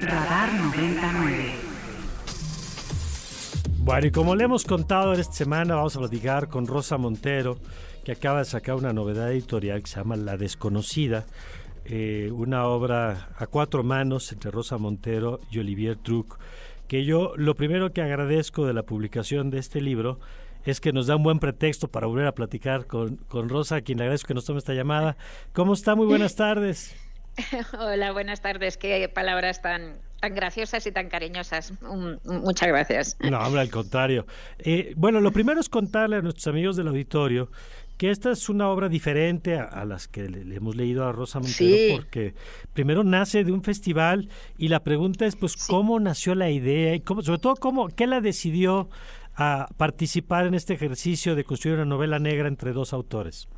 Radar 99. Bueno, y como le hemos contado esta semana, vamos a platicar con Rosa Montero, que acaba de sacar una novedad editorial que se llama La Desconocida, eh, una obra a cuatro manos entre Rosa Montero y Olivier Truc, que yo lo primero que agradezco de la publicación de este libro es que nos da un buen pretexto para volver a platicar con, con Rosa, a quien le agradezco que nos tome esta llamada. ¿Cómo está? Muy buenas tardes. Hola, buenas tardes. Qué palabras tan, tan graciosas y tan cariñosas. muchas gracias. No, hombre, al contrario. Eh, bueno, lo primero es contarle a nuestros amigos del auditorio que esta es una obra diferente a, las que le, hemos leído a Rosa Montero, porque primero nace de un festival y la pregunta es, pues, ¿cómo nació la idea? y cómo, Sobre todo, cómo, ¿qué la decidió a participar en este ejercicio de construir una novela negra entre dos autores?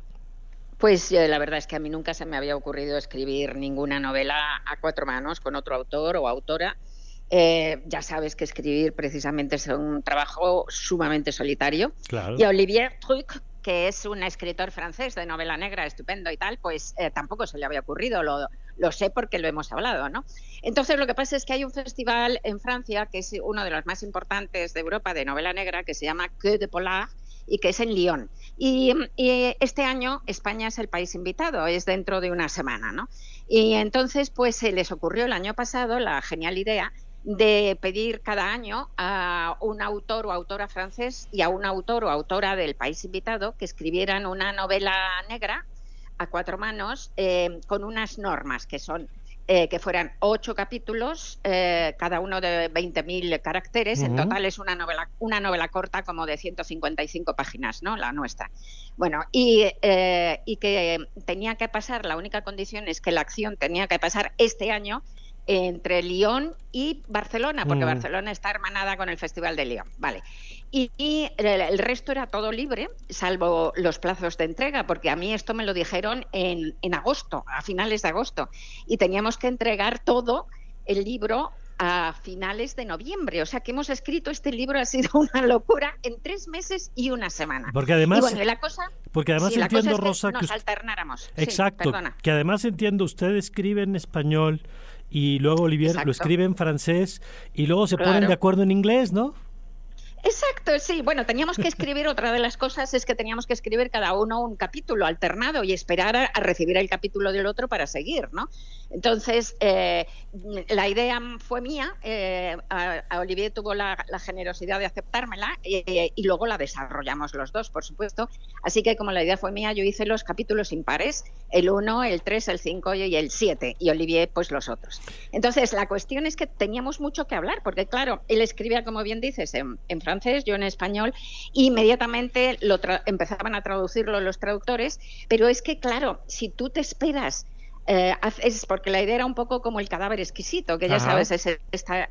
Pues la verdad es que a mí nunca se me había ocurrido escribir ninguna novela a cuatro manos con otro autor o autora. Eh, ya sabes que escribir precisamente es un trabajo sumamente solitario. Y Olivier Truc, que es un escritor francés de novela negra estupendo y tal, pues eh, tampoco se le había ocurrido, lo, lo, sé porque lo hemos hablado, ¿no? Entonces lo que pasa es que hay un festival en Francia, que es uno de los más importantes de Europa de novela negra, que se llama Que de Polar, y que es en Lyon. Y, este año España es el país invitado, es dentro de una semana, ¿no? Y entonces, pues se les ocurrió el año pasado la genial idea de pedir cada año a un autor o autora francés y a un autor o autora del país invitado que escribieran una novela negra a cuatro manos eh, con unas normas que son eh, que fueran ocho capítulos, eh, cada uno de 20.000 caracteres. En total es una novela, una novela corta como de 155 páginas, ¿no? La nuestra. Bueno, y, eh, y que tenía que pasar, la única condición es que la acción tenía que pasar este año entre Lyon y Barcelona, porque mm. Barcelona está hermanada con el Festival de Lyon. Vale. Y, el, resto era todo libre, salvo los plazos de entrega, porque a mí esto me lo dijeron en, en agosto, a finales de agosto, y teníamos que entregar todo el libro a finales de noviembre. O sea que hemos escrito este libro, ha sido una locura en tres meses y una semana. Porque además, bueno, la cosa, porque además entiendo, Rosa, que nos alternáramos. Exacto, que además entiendo, usted escribe en español y luego Olivier lo escribe en francés y luego se ponen de acuerdo en inglés, ¿no? Exacto, sí. Bueno, teníamos que escribir, otra de las cosas es que teníamos que escribir cada uno un capítulo alternado y esperar a, recibir el capítulo del otro para seguir, ¿no? Entonces, eh, la idea fue mía, eh, Olivier tuvo la, generosidad de aceptármela y, luego la desarrollamos los dos, por supuesto. Así que como la idea fue mía, yo hice los capítulos impares, el 1, el 3, el 5 y el 7, y Olivier pues los otros. Entonces, la cuestión es que teníamos mucho que hablar, porque claro, él escribía, como bien dices, en, en yo en español, y inmediatamente lo empezaban a traducirlo los traductores, pero es que, claro, si tú te esperas eh, es porque la idea era un poco como el cadáver exquisito, que ya sabes, es este,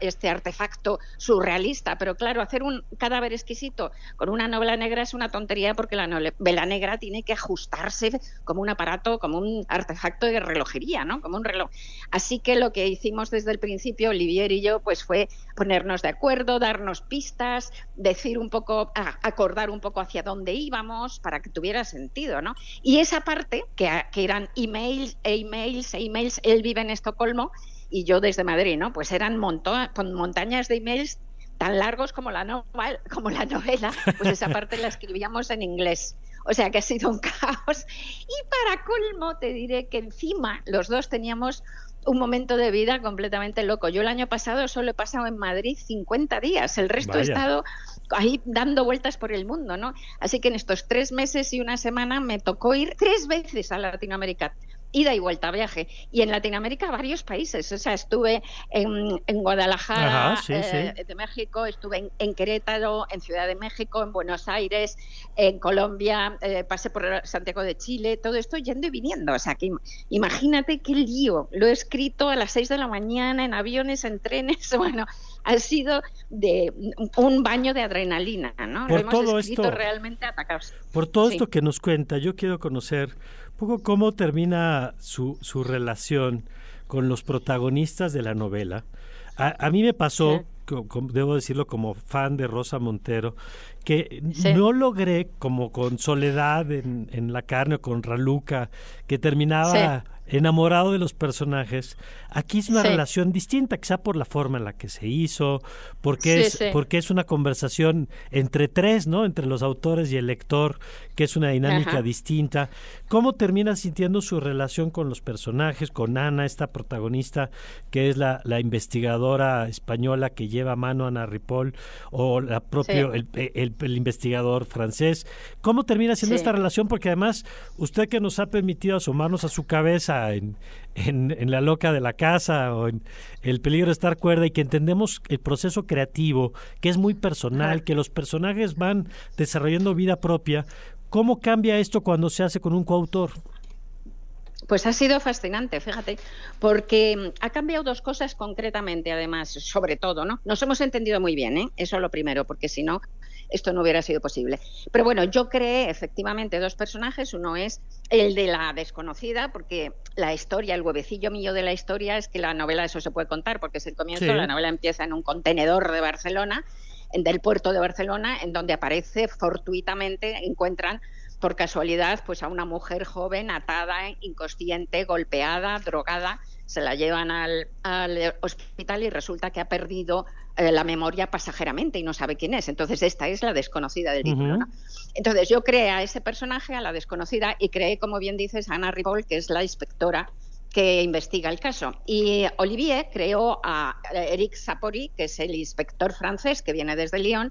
este, artefacto surrealista, pero claro, hacer un cadáver exquisito con una novela negra es una tontería porque la novela negra tiene que ajustarse como un aparato, como un artefacto de relojería, ¿no? Como un reloj. Así que lo que hicimos desde el principio, Olivier y yo, pues fue ponernos de acuerdo, darnos pistas, decir un poco, acordar un poco hacia dónde íbamos para que tuviera sentido, ¿no? Y esa parte, que, que eran emails, emails, e emails. Él vive en Estocolmo y yo desde Madrid, ¿no? Pues eran con montañas de emails tan largos como la, como la novela, pues esa parte la escribíamos en inglés. O sea que ha sido un caos. Y para colmo te diré que encima los dos teníamos un momento de vida completamente loco. Yo el año pasado solo he pasado en Madrid 50 días, el resto he estado ahí dando vueltas por el mundo, ¿no? Así que en estos tres meses y una semana me tocó ir tres veces a Latinoamérica ida y vuelta viaje. Y en Latinoamérica varios países. O sea, estuve en, en Guadalajara eh, de México, estuve en, Querétaro, en Ciudad de México, en Buenos Aires, en Colombia, eh, pasé por Santiago de Chile, todo esto yendo y viniendo. O sea, que imagínate qué lío. Lo he escrito a las seis de la mañana en aviones, en trenes. Bueno, ha sido de un baño de adrenalina, ¿no? Por Lo hemos todo esto, realmente atacados. Por todo esto que nos cuenta, yo quiero conocer poco cómo termina su, su relación con los protagonistas de la novela. A, mí me pasó, debo decirlo como fan de Rosa Montero, que no logré, como con Soledad en, en La carne o con Raluca, que terminaba enamorado de los personajes. Aquí es una relación distinta, quizá por la forma en la que se hizo, porque, es, porque es una conversación entre tres, ¿no? Entre los autores y el lector, que es una dinámica distinta. ¿Cómo termina sintiendo su relación con los personajes, con Ana, esta protagonista, que es la, la investigadora española que lleva a mano a Ana Ripoll, o la propio, el, el, investigador francés? ¿Cómo termina siendo esta relación? Porque además, usted que nos ha permitido asomarnos a su cabeza en, en, la loca de la casa o en el peligro de estar cuerda y que entendemos el proceso creativo, que es muy personal, que los personajes van desarrollando vida propia, ¿cómo cambia esto cuando se hace con un coautor? Pues ha sido fascinante, fíjate, porque ha cambiado dos cosas concretamente, además, sobre todo, ¿no? Nos hemos entendido muy bien, ¿eh? Eso es lo primero, porque si no, esto no hubiera sido posible. Pero bueno, yo creé efectivamente dos personajes. Uno es el de la desconocida, porque la historia, el huevecillo mío de la historia es que la novela, eso se puede contar, porque es el comienzo, la novela empieza en un contenedor de Barcelona, del puerto de Barcelona, en donde aparece fortuitamente, encuentran por casualidad pues a una mujer joven atada, inconsciente, golpeada, drogada, se la llevan al, hospital y resulta que ha perdido eh, la memoria pasajeramente y no sabe quién es. Entonces, esta es la desconocida del título. Entonces, yo creé a ese personaje, a la desconocida, y creé, como bien dices, a Ana Ripoll, que es la inspectora que investiga el caso. Y Olivier creó a Eric Sapori, que es el inspector francés que viene desde Lyon,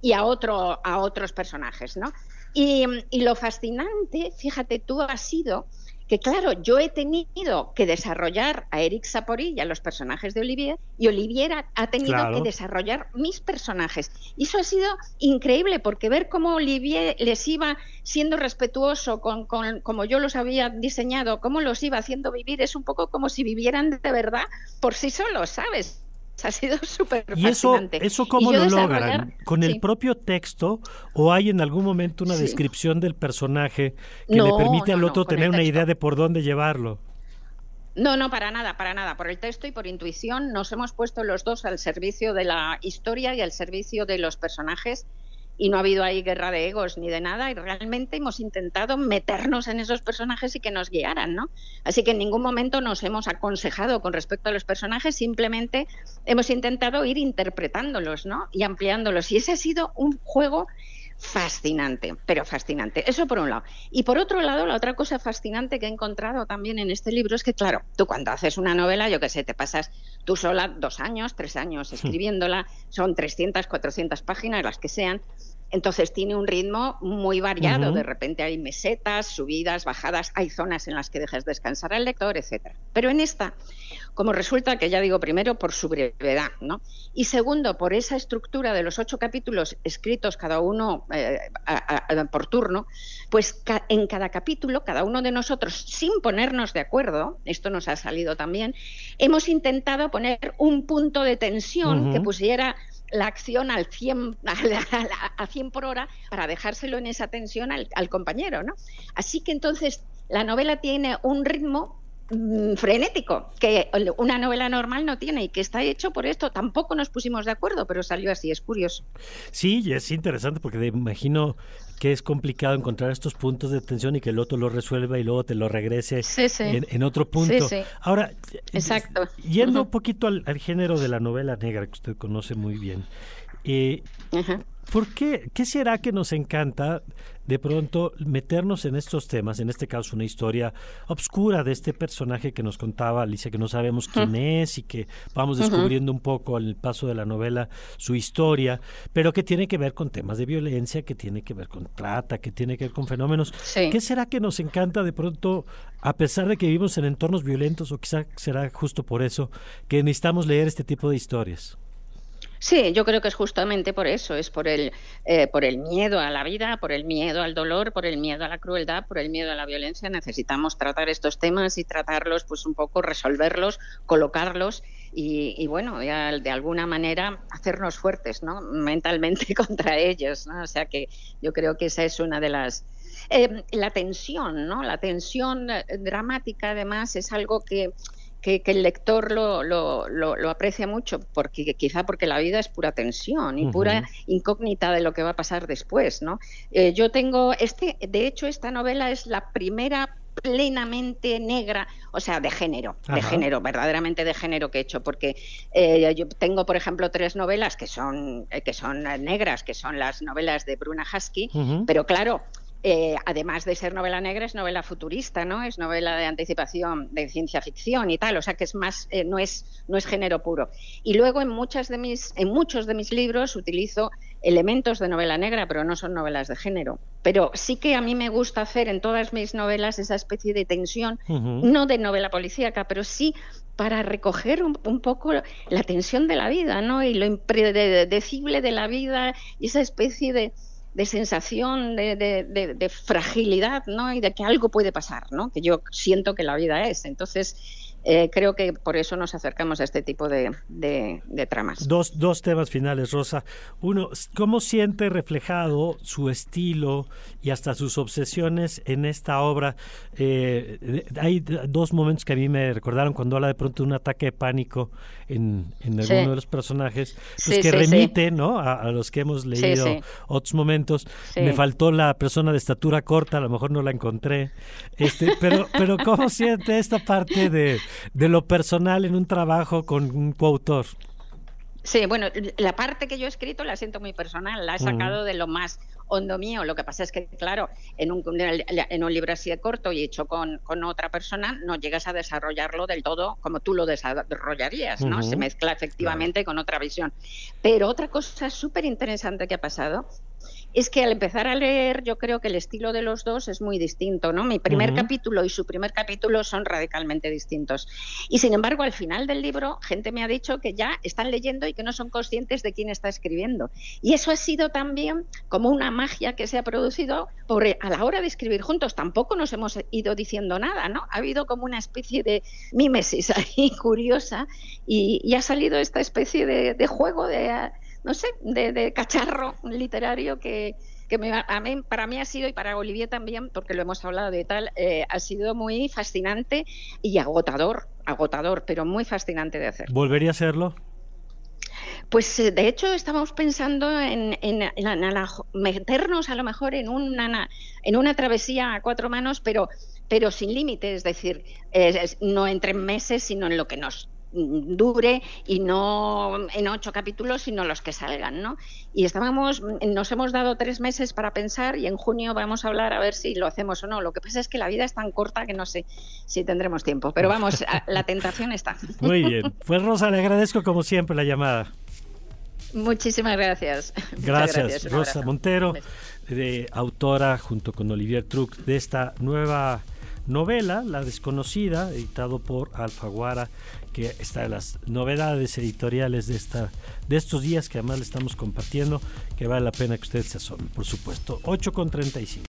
y a, otro, a otros personajes, ¿no? Y, y lo fascinante, fíjate tú, ha sido que claro, yo he tenido que desarrollar a Eric Sapori y a los personajes de Olivier, y Olivier ha, tenido que desarrollar mis personajes. Y eso ha sido increíble, porque ver cómo Olivier les iba siendo respetuoso con, con como yo los había diseñado, cómo los iba haciendo vivir, es un poco como si vivieran de verdad por sí solos, ¿sabes? ha sido súper ¿Y eso, eso cómo lo logran? ¿Con el propio texto o hay en algún momento una descripción del personaje que le permite al otro tener una idea de por dónde llevarlo? No, no, para nada, para nada. Por el texto y por intuición nos hemos puesto los dos al servicio de la historia y al servicio de los personajes y no ha habido ahí guerra de egos ni de nada y realmente hemos intentado meternos en esos personajes y que nos guiaran, ¿no? Así que en ningún momento nos hemos aconsejado con respecto a los personajes, simplemente hemos intentado ir interpretándolos, ¿no? Y ampliándolos y ese ha sido un juego fascinante, pero fascinante. Eso por un lado. Y por otro lado, la otra cosa fascinante que he encontrado también en este libro es que, claro, tú cuando haces una novela, yo qué sé, te pasas tú sola dos años, tres años escribiéndola, son 300, 400 páginas, las que sean, entonces tiene un ritmo muy variado. De repente hay mesetas, subidas, bajadas, hay zonas en las que dejas descansar al lector, etcétera. Pero en esta, como resulta que ya digo primero por su brevedad, ¿no? Y segundo por esa estructura de los ocho capítulos escritos cada uno eh, por turno, pues en cada capítulo cada uno de nosotros sin ponernos de acuerdo, esto nos ha salido también, hemos intentado poner un punto de tensión que pusiera la acción al 100, a, 100 por hora para dejárselo en esa tensión al, al compañero, ¿no? Así que entonces la novela tiene un ritmo Mm, frenético que una novela normal no tiene y que está hecho por esto. Tampoco nos pusimos de acuerdo, pero salió así, es curioso. Sí, y es interesante porque me imagino que es complicado encontrar estos puntos de tensión y que el otro lo resuelva y luego te lo regrese En, otro punto. Ahora, Exacto. yendo un poquito al, género de la novela negra que usted conoce muy bien, eh, ¿Por qué? ¿Qué será que nos encanta de pronto meternos en estos temas? En este caso, una historia obscura de este personaje que nos contaba Alicia, que no sabemos quién es y que vamos descubriendo un poco al paso de la novela su historia, pero que tiene que ver con temas de violencia, que tiene que ver con trata, que tiene que ver con fenómenos. ¿Qué será que nos encanta de pronto, a pesar de que vivimos en entornos violentos, o quizá será justo por eso, que necesitamos leer este tipo de historias? Sí, yo creo que es justamente por eso, es por el, eh, por el miedo a la vida, por el miedo al dolor, por el miedo a la crueldad, por el miedo a la violencia. Necesitamos tratar estos temas y tratarlos, pues un poco resolverlos, colocarlos y, bueno, de alguna manera hacernos fuertes, ¿no? Mentalmente contra ellos, ¿no? O sea que yo creo que esa es una de las eh, la tensión, ¿no? La tensión eh, dramática, además, es algo que que, el lector lo, lo, lo, aprecia mucho, porque quizá porque la vida es pura tensión y pura incógnita de lo que va a pasar después, ¿no? Eh, yo tengo este, de hecho, esta novela es la primera plenamente negra, o sea, de género, de género, verdaderamente de género que he hecho, porque eh, yo tengo, por ejemplo, tres novelas que son, eh, que son negras, que son las novelas de Bruna Husky, pero claro, eh, además de ser novela negra, es novela futurista, ¿no? Es novela de anticipación, de ciencia ficción y tal, o sea que es más, eh, no, es, no es género puro. Y luego en, muchas de mis, en muchos de mis libros utilizo elementos de novela negra, pero no son novelas de género. Pero sí que a mí me gusta hacer en todas mis novelas esa especie de tensión, no de novela policíaca, pero sí para recoger un, un, poco la tensión de la vida, ¿no? Y lo impredecible de la vida y esa especie de de sensación de, de, fragilidad, ¿no? Y de que algo puede pasar, ¿no? Que yo siento que la vida es. Entonces, eh, creo que por eso nos acercamos a este tipo de, tramas. Dos, dos temas finales, Rosa. Uno, ¿cómo siente reflejado su estilo y hasta sus obsesiones en esta obra? Eh, hay dos momentos que a mí me recordaron cuando habla de pronto de un ataque de pánico en, en alguno de los personajes, pues que remite ¿no? A, los que hemos leído otros momentos. Me faltó la persona de estatura corta, a lo mejor no la encontré. Este, pero, pero ¿cómo siente esta parte de de lo personal en un trabajo con un coautor. Sí, bueno, la parte que yo he escrito la siento muy personal, la he sacado de lo más hondo mío. Lo que pasa es que, claro, en un, en un libro así de corto y hecho con, con, otra persona, no llegas a desarrollarlo del todo como tú lo desarrollarías, ¿no? Se mezcla efectivamente con otra visión. Pero otra cosa súper interesante que ha pasado es que al empezar a leer yo creo que el estilo de los dos es muy distinto, ¿no? Mi primer capítulo y su primer capítulo son radicalmente distintos. Y sin embargo, al final del libro, gente me ha dicho que ya están leyendo y que no son conscientes de quién está escribiendo. Y eso ha sido también como una magia que se ha producido por, a la hora de escribir juntos. Tampoco nos hemos ido diciendo nada, ¿no? Ha habido como una especie de mímesis ahí curiosa y, ha salido esta especie de juego de no sé, de, cacharro literario que, que a mí, para mí ha sido, y para Olivier también, porque lo hemos hablado de tal, eh, ha sido muy fascinante y agotador, agotador, pero muy fascinante de hacer. ¿Volvería a hacerlo? Pues eh, de hecho estábamos pensando en, meternos a lo mejor en una, en una travesía a cuatro manos, pero, pero sin límites, es decir, no entre meses, sino en lo que nos dure y no en ocho capítulos, sino los que salgan, ¿no? Y estábamos, nos hemos dado tres meses para pensar y en junio vamos a hablar a ver si lo hacemos o no. Lo que pasa es que la vida es tan corta que no sé si tendremos tiempo, pero vamos, la tentación está. Muy bien. Pues Rosa, le agradezco como siempre la llamada. Muchísimas gracias. Gracias, Rosa Montero, de autora junto con Olivier Truc de esta nueva novela, La desconocida, editado por Alfaguara que está las novedades editoriales de, esta, de estos días que además le estamos compartiendo, que vale la pena que ustedes se asomen, por supuesto. 8 con 35.